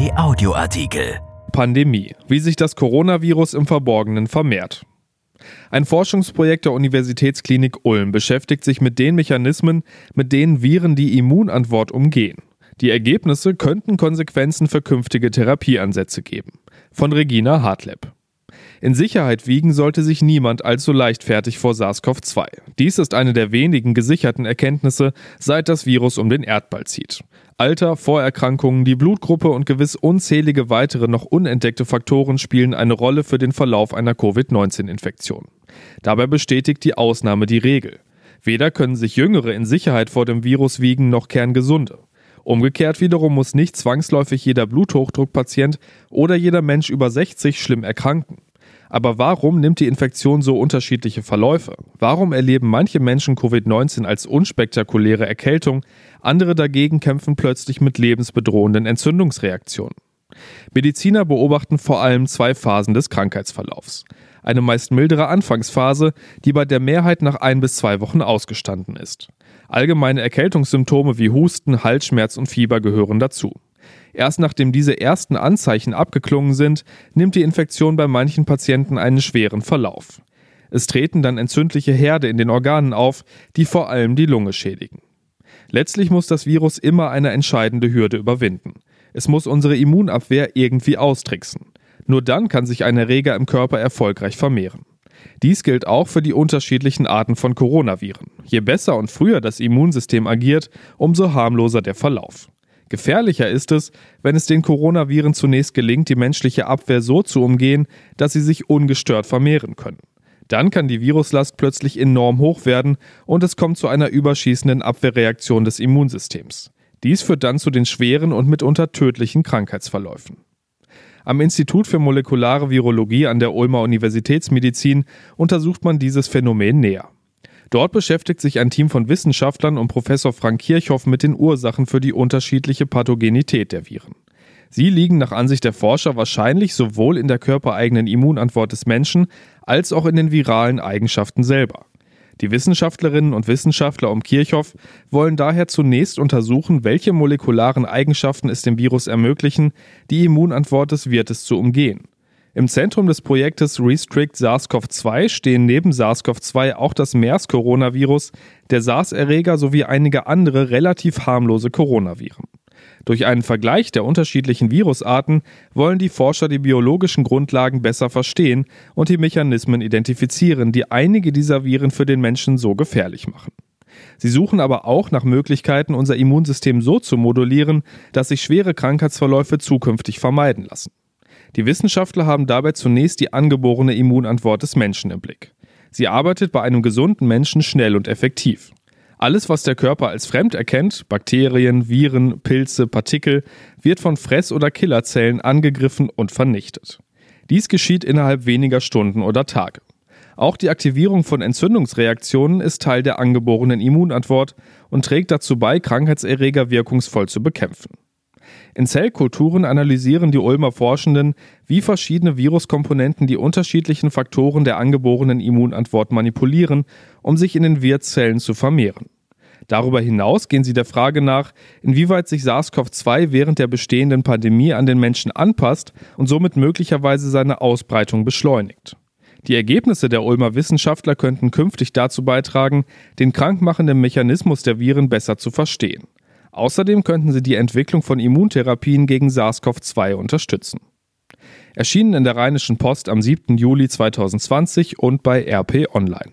RP Audioartikel. Pandemie. Wie sich das Coronavirus im Verborgenen vermehrt. Ein Forschungsprojekt der Universitätsklinik Ulm beschäftigt sich mit den Mechanismen, mit denen Viren die Immunantwort umgehen. Die Ergebnisse könnten Konsequenzen für künftige Therapieansätze geben. Von Regina Hartleb. In Sicherheit wiegen sollte sich niemand allzu leichtfertig vor SARS-CoV-2. Dies ist eine der wenigen gesicherten Erkenntnisse, seit das Virus um den Erdball zieht. Alter, Vorerkrankungen, die Blutgruppe und gewiss unzählige weitere noch unentdeckte Faktoren spielen eine Rolle für den Verlauf einer Covid-19-Infektion. Dabei bestätigt die Ausnahme die Regel. Weder können sich Jüngere in Sicherheit vor dem Virus wiegen noch Kerngesunde. Umgekehrt wiederum muss nicht zwangsläufig jeder Bluthochdruckpatient oder jeder Mensch über 60 schlimm erkranken. Aber warum nimmt die Infektion so unterschiedliche Verläufe? Warum erleben manche Menschen Covid-19 als unspektakuläre Erkältung, andere dagegen kämpfen plötzlich mit lebensbedrohenden Entzündungsreaktionen? Mediziner beobachten vor allem zwei Phasen des Krankheitsverlaufs. Eine meist mildere Anfangsphase, die bei der Mehrheit nach ein bis zwei Wochen ausgestanden ist. Allgemeine Erkältungssymptome wie Husten, Halsschmerz und Fieber gehören dazu. Erst nachdem diese ersten Anzeichen abgeklungen sind, nimmt die Infektion bei manchen Patienten einen schweren Verlauf. Es treten dann entzündliche Herde in den Organen auf, die vor allem die Lunge schädigen. Letztlich muss das Virus immer eine entscheidende Hürde überwinden. Es muss unsere Immunabwehr irgendwie austricksen. Nur dann kann sich ein Erreger im Körper erfolgreich vermehren. Dies gilt auch für die unterschiedlichen Arten von Coronaviren. Je besser und früher das Immunsystem agiert, umso harmloser der Verlauf. Gefährlicher ist es, wenn es den Coronaviren zunächst gelingt, die menschliche Abwehr so zu umgehen, dass sie sich ungestört vermehren können. Dann kann die Viruslast plötzlich enorm hoch werden und es kommt zu einer überschießenden Abwehrreaktion des Immunsystems. Dies führt dann zu den schweren und mitunter tödlichen Krankheitsverläufen. Am Institut für molekulare Virologie an der Ulmer Universitätsmedizin untersucht man dieses Phänomen näher. Dort beschäftigt sich ein Team von Wissenschaftlern und Professor Frank Kirchhoff mit den Ursachen für die unterschiedliche Pathogenität der Viren. Sie liegen nach Ansicht der Forscher wahrscheinlich sowohl in der körpereigenen Immunantwort des Menschen als auch in den viralen Eigenschaften selber. Die Wissenschaftlerinnen und Wissenschaftler um Kirchhoff wollen daher zunächst untersuchen, welche molekularen Eigenschaften es dem Virus ermöglichen, die Immunantwort des Wirtes zu umgehen. Im Zentrum des Projektes Restrict SARS-CoV-2 stehen neben SARS-CoV-2 auch das MERS-Coronavirus, der SARS-Erreger sowie einige andere relativ harmlose Coronaviren. Durch einen Vergleich der unterschiedlichen Virusarten wollen die Forscher die biologischen Grundlagen besser verstehen und die Mechanismen identifizieren, die einige dieser Viren für den Menschen so gefährlich machen. Sie suchen aber auch nach Möglichkeiten, unser Immunsystem so zu modulieren, dass sich schwere Krankheitsverläufe zukünftig vermeiden lassen. Die Wissenschaftler haben dabei zunächst die angeborene Immunantwort des Menschen im Blick. Sie arbeitet bei einem gesunden Menschen schnell und effektiv. Alles, was der Körper als fremd erkennt, Bakterien, Viren, Pilze, Partikel, wird von Fress- oder Killerzellen angegriffen und vernichtet. Dies geschieht innerhalb weniger Stunden oder Tage. Auch die Aktivierung von Entzündungsreaktionen ist Teil der angeborenen Immunantwort und trägt dazu bei, Krankheitserreger wirkungsvoll zu bekämpfen. In Zellkulturen analysieren die Ulmer Forschenden, wie verschiedene Viruskomponenten die unterschiedlichen Faktoren der angeborenen Immunantwort manipulieren, um sich in den Wirtszellen zu vermehren. Darüber hinaus gehen sie der Frage nach, inwieweit sich SARS-CoV-2 während der bestehenden Pandemie an den Menschen anpasst und somit möglicherweise seine Ausbreitung beschleunigt. Die Ergebnisse der Ulmer Wissenschaftler könnten künftig dazu beitragen, den krankmachenden Mechanismus der Viren besser zu verstehen. Außerdem könnten sie die Entwicklung von Immuntherapien gegen SARS-CoV-2 unterstützen. Erschienen in der Rheinischen Post am 7. Juli 2020 und bei RP Online.